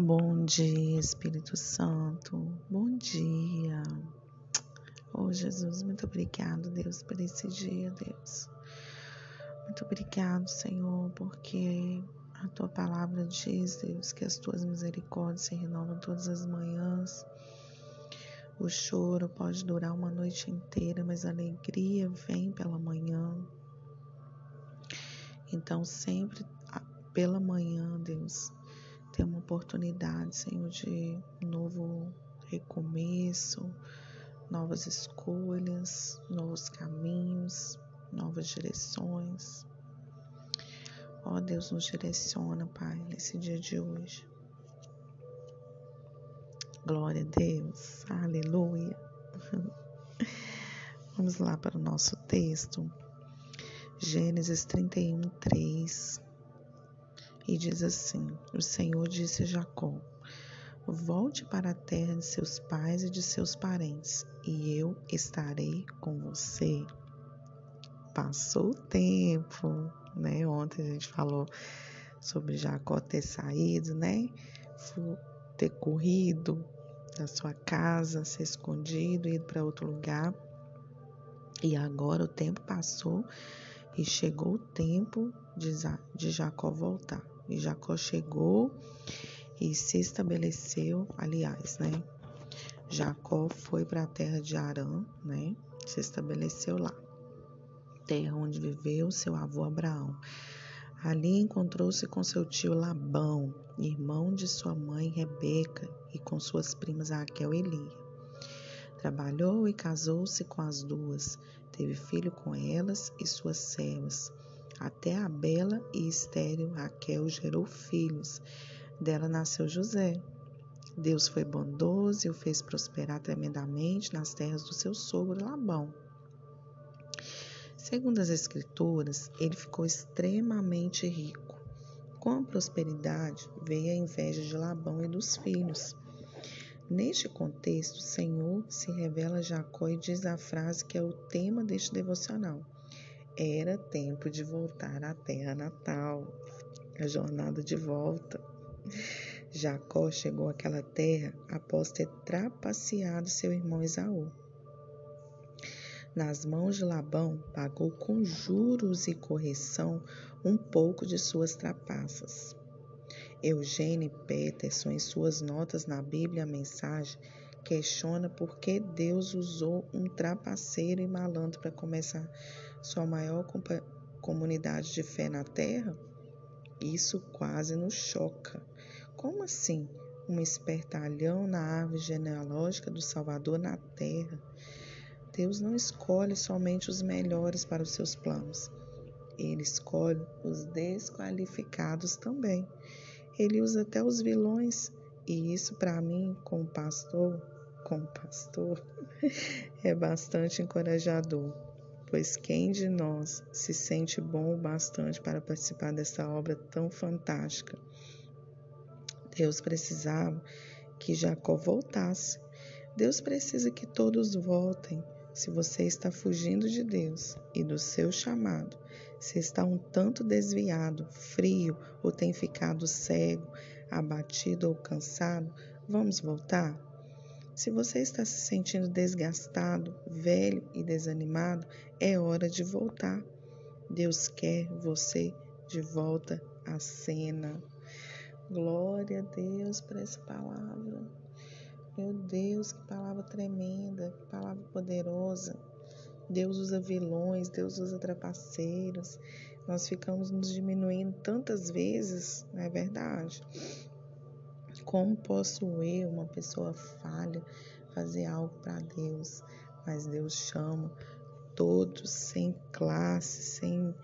Bom dia, Espírito Santo. Bom dia. Oh, Jesus, muito obrigado, Deus, por esse dia, Deus. Muito obrigado, Senhor, porque a tua palavra diz, Deus, que as tuas misericórdias se renovam todas as manhãs. O choro pode durar uma noite inteira, mas a alegria vem pela manhã. Então, sempre pela manhã, Deus, tem uma oportunidade, Senhor, de novo recomeço, novas escolhas, novos caminhos, novas direções. Ó oh, Deus, nos direciona, Pai, nesse dia de hoje. Glória a Deus, aleluia. Vamos lá para o nosso texto. Gênesis 31, 3. E diz assim: O Senhor disse a Jacó: Volte para a terra de seus pais e de seus parentes, e eu estarei com você. Passou o tempo, né? Ontem a gente falou sobre Jacó ter saído, né? Ter corrido da sua casa, ser escondido, ido para outro lugar. E agora o tempo passou e chegou o tempo de Jacó voltar. E Jacó chegou e se estabeleceu, aliás, né? Jacó foi para a terra de Arã, né? Se estabeleceu lá, terra onde viveu seu avô Abraão. Ali encontrou-se com seu tio Labão, irmão de sua mãe Rebeca, e com suas primas Raquel e Lia. Trabalhou e casou-se com as duas, teve filho com elas e suas servas. Até a bela e estéril Raquel gerou filhos. Dela nasceu José. Deus foi bondoso e o fez prosperar tremendamente nas terras do seu sogro Labão. Segundo as Escrituras, ele ficou extremamente rico. Com a prosperidade veio a inveja de Labão e dos filhos. Neste contexto, o Senhor se revela a Jacó e diz a frase que é o tema deste devocional. Era tempo de voltar à terra natal, a jornada de volta. Jacó chegou àquela terra após ter trapaceado seu irmão Esaú. Nas mãos de Labão, pagou com juros e correção um pouco de suas trapaças. Eugênio Peterson, em suas notas na Bíblia a Mensagem, questiona por que Deus usou um trapaceiro e malandro para começar sua maior comunidade de fé na Terra. Isso quase nos choca. Como assim? Um espertalhão na árvore genealógica do Salvador na Terra. Deus não escolhe somente os melhores para os seus planos. Ele escolhe os desqualificados também. Ele usa até os vilões, e isso para mim, como pastor, como pastor, é bastante encorajador, pois quem de nós se sente bom o bastante para participar dessa obra tão fantástica? Deus precisava que Jacó voltasse. Deus precisa que todos voltem. Se você está fugindo de Deus e do seu chamado, se está um tanto desviado, frio ou tem ficado cego, abatido ou cansado, vamos voltar? Se você está se sentindo desgastado, velho e desanimado, é hora de voltar. Deus quer você de volta à cena. Glória a Deus por essa palavra. Meu Deus, que palavra tremenda, que palavra poderosa. Deus usa vilões, Deus usa trapaceiros. Nós ficamos nos diminuindo tantas vezes, não é verdade? Como posso eu, uma pessoa falha, fazer algo para Deus? Mas Deus chama todos sem classe, sem,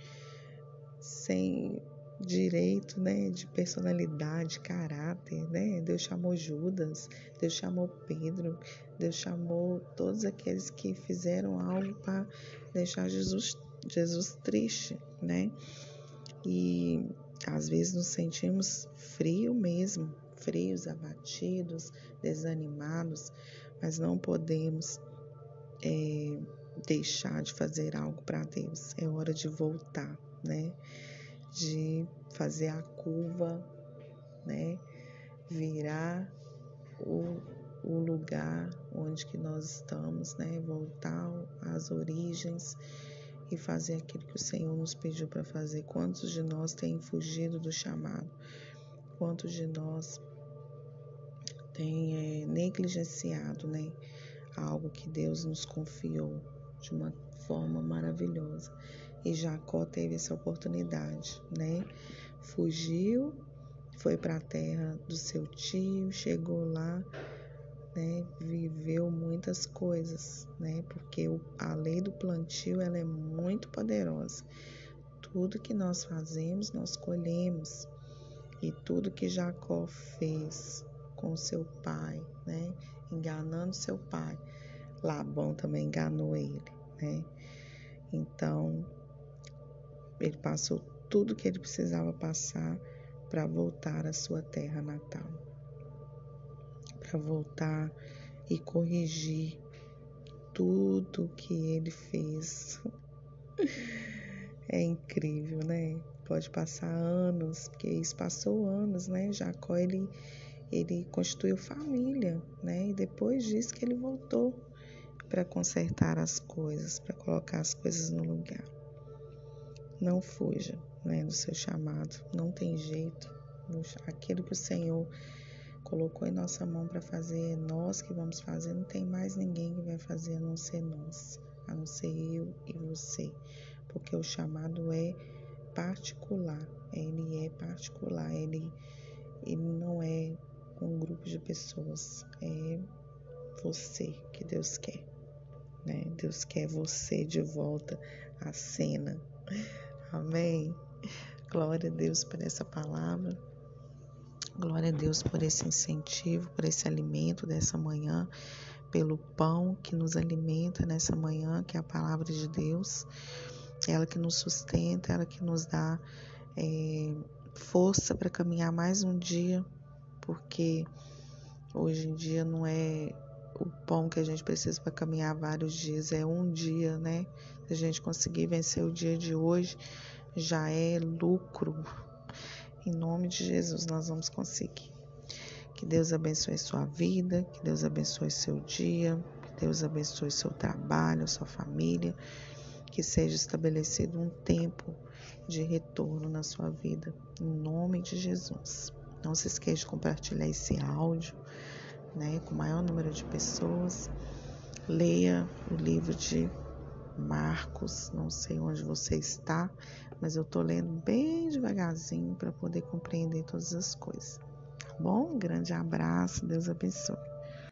sem direito, né, de personalidade, caráter, né? Deus chamou Judas, Deus chamou Pedro, Deus chamou todos aqueles que fizeram algo para deixar Jesus, Jesus triste, né? E às vezes nos sentimos frio mesmo, frios, abatidos, desanimados, mas não podemos é, deixar de fazer algo para Deus. É hora de voltar, né? De fazer a curva, né? virar o, o lugar onde que nós estamos, né? Voltar às origens e fazer aquilo que o Senhor nos pediu para fazer. Quantos de nós têm fugido do chamado? Quantos de nós têm é, negligenciado, né? Algo que Deus nos confiou de uma forma maravilhosa. E Jacó teve essa oportunidade, né? Fugiu, foi para a terra do seu tio, chegou lá, né? Viveu muitas coisas, né? Porque a lei do plantio ela é muito poderosa. Tudo que nós fazemos, nós colhemos. E tudo que Jacó fez com seu pai, né? Enganando seu pai, Labão também enganou ele, né? Então, ele passou tudo que ele precisava passar para voltar à sua terra natal. Para voltar e corrigir tudo que ele fez. É incrível, né? Pode passar anos, porque isso passou anos, né? Jacó ele ele constituiu família, né? E depois disso que ele voltou para consertar as coisas, para colocar as coisas no lugar. Não fuja né, do seu chamado, não tem jeito. Aquilo que o Senhor colocou em nossa mão para fazer é nós que vamos fazer, não tem mais ninguém que vai fazer a não ser nós, a não ser eu e você, porque o chamado é particular, ele é particular, ele, ele não é um grupo de pessoas, é você que Deus quer. Né? Deus quer você de volta à cena. Amém. Glória a Deus por essa palavra. Glória a Deus por esse incentivo, por esse alimento dessa manhã, pelo pão que nos alimenta nessa manhã, que é a palavra de Deus. Ela que nos sustenta, ela que nos dá é, força para caminhar mais um dia, porque hoje em dia não é o pão que a gente precisa para caminhar vários dias, é um dia, né? Se a gente conseguir vencer o dia de hoje, já é lucro. Em nome de Jesus, nós vamos conseguir. Que Deus abençoe sua vida, que Deus abençoe seu dia, que Deus abençoe seu trabalho, sua família, que seja estabelecido um tempo de retorno na sua vida, em nome de Jesus. Não se esqueça de compartilhar esse áudio né, com o maior número de pessoas. Leia o livro de Marcos, não sei onde você está, mas eu estou lendo bem devagarzinho para poder compreender todas as coisas. Tá bom? Um grande abraço, Deus abençoe.